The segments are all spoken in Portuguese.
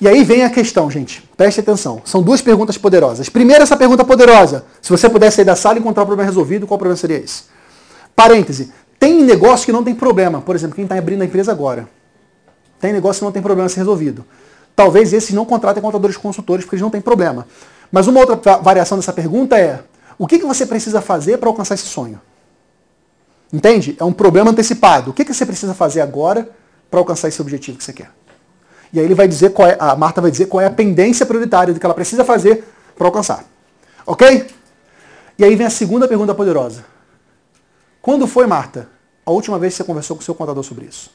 E aí vem a questão, gente. Preste atenção. São duas perguntas poderosas. Primeiro, essa pergunta poderosa. Se você pudesse sair da sala e encontrar o problema resolvido, qual problema seria esse? Parêntese. Tem negócio que não tem problema. Por exemplo, quem está abrindo a empresa agora. Tem negócio que não tem problema a ser resolvido. Talvez esses não contratem contadores consultores, porque eles não têm problema. Mas uma outra variação dessa pergunta é: o que, que você precisa fazer para alcançar esse sonho? Entende? É um problema antecipado. O que, que você precisa fazer agora para alcançar esse objetivo que você quer? E aí ele vai dizer qual é, a Marta vai dizer qual é a pendência prioritária do que ela precisa fazer para alcançar. Ok? E aí vem a segunda pergunta poderosa. Quando foi, Marta, a última vez que você conversou com o seu contador sobre isso?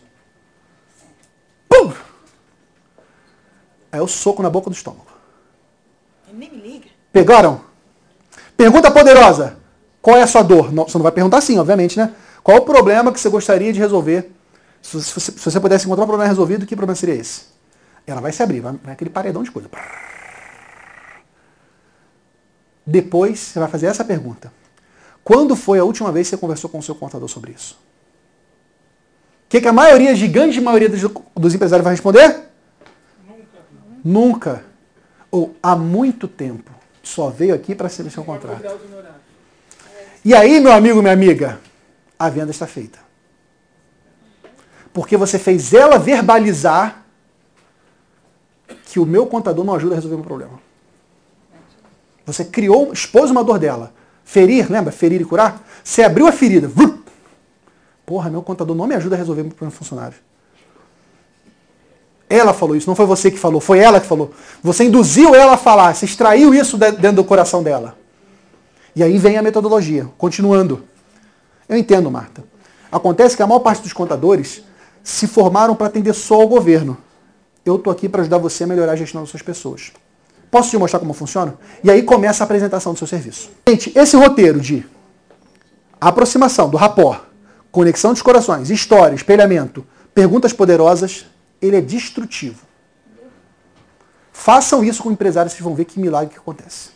Pum! É o soco na boca do estômago. Ele nem me liga. Pegaram? Pergunta poderosa. Qual é a sua dor? Não, você não vai perguntar assim, obviamente, né? Qual o problema que você gostaria de resolver? Se, se, se você pudesse encontrar um problema resolvido, que problema seria esse? Ela vai se abrir, vai, vai aquele paredão de coisa. Depois você vai fazer essa pergunta. Quando foi a última vez que você conversou com o seu contador sobre isso? O que, que a maioria, a gigante maioria dos, dos empresários vai responder? Nunca. Nunca. Ou há muito tempo. Só veio aqui para ser seu contrato. E aí, meu amigo, minha amiga, a venda está feita. Porque você fez ela verbalizar que o meu contador não ajuda a resolver o meu problema. Você criou, expôs uma dor dela. Ferir, lembra? Ferir e curar? Você abriu a ferida. Porra, meu contador não me ajuda a resolver o meu problema funcionário. Ela falou isso, não foi você que falou, foi ela que falou. Você induziu ela a falar, você extraiu isso dentro do coração dela. E aí vem a metodologia, continuando. Eu entendo, Marta. Acontece que a maior parte dos contadores se formaram para atender só o governo eu estou aqui para ajudar você a melhorar a gestão das suas pessoas. Posso te mostrar como funciona? E aí começa a apresentação do seu serviço. Gente, esse roteiro de aproximação do rapport, conexão dos corações, história, espelhamento, perguntas poderosas, ele é destrutivo. Façam isso com empresários, vocês vão ver que milagre que acontece.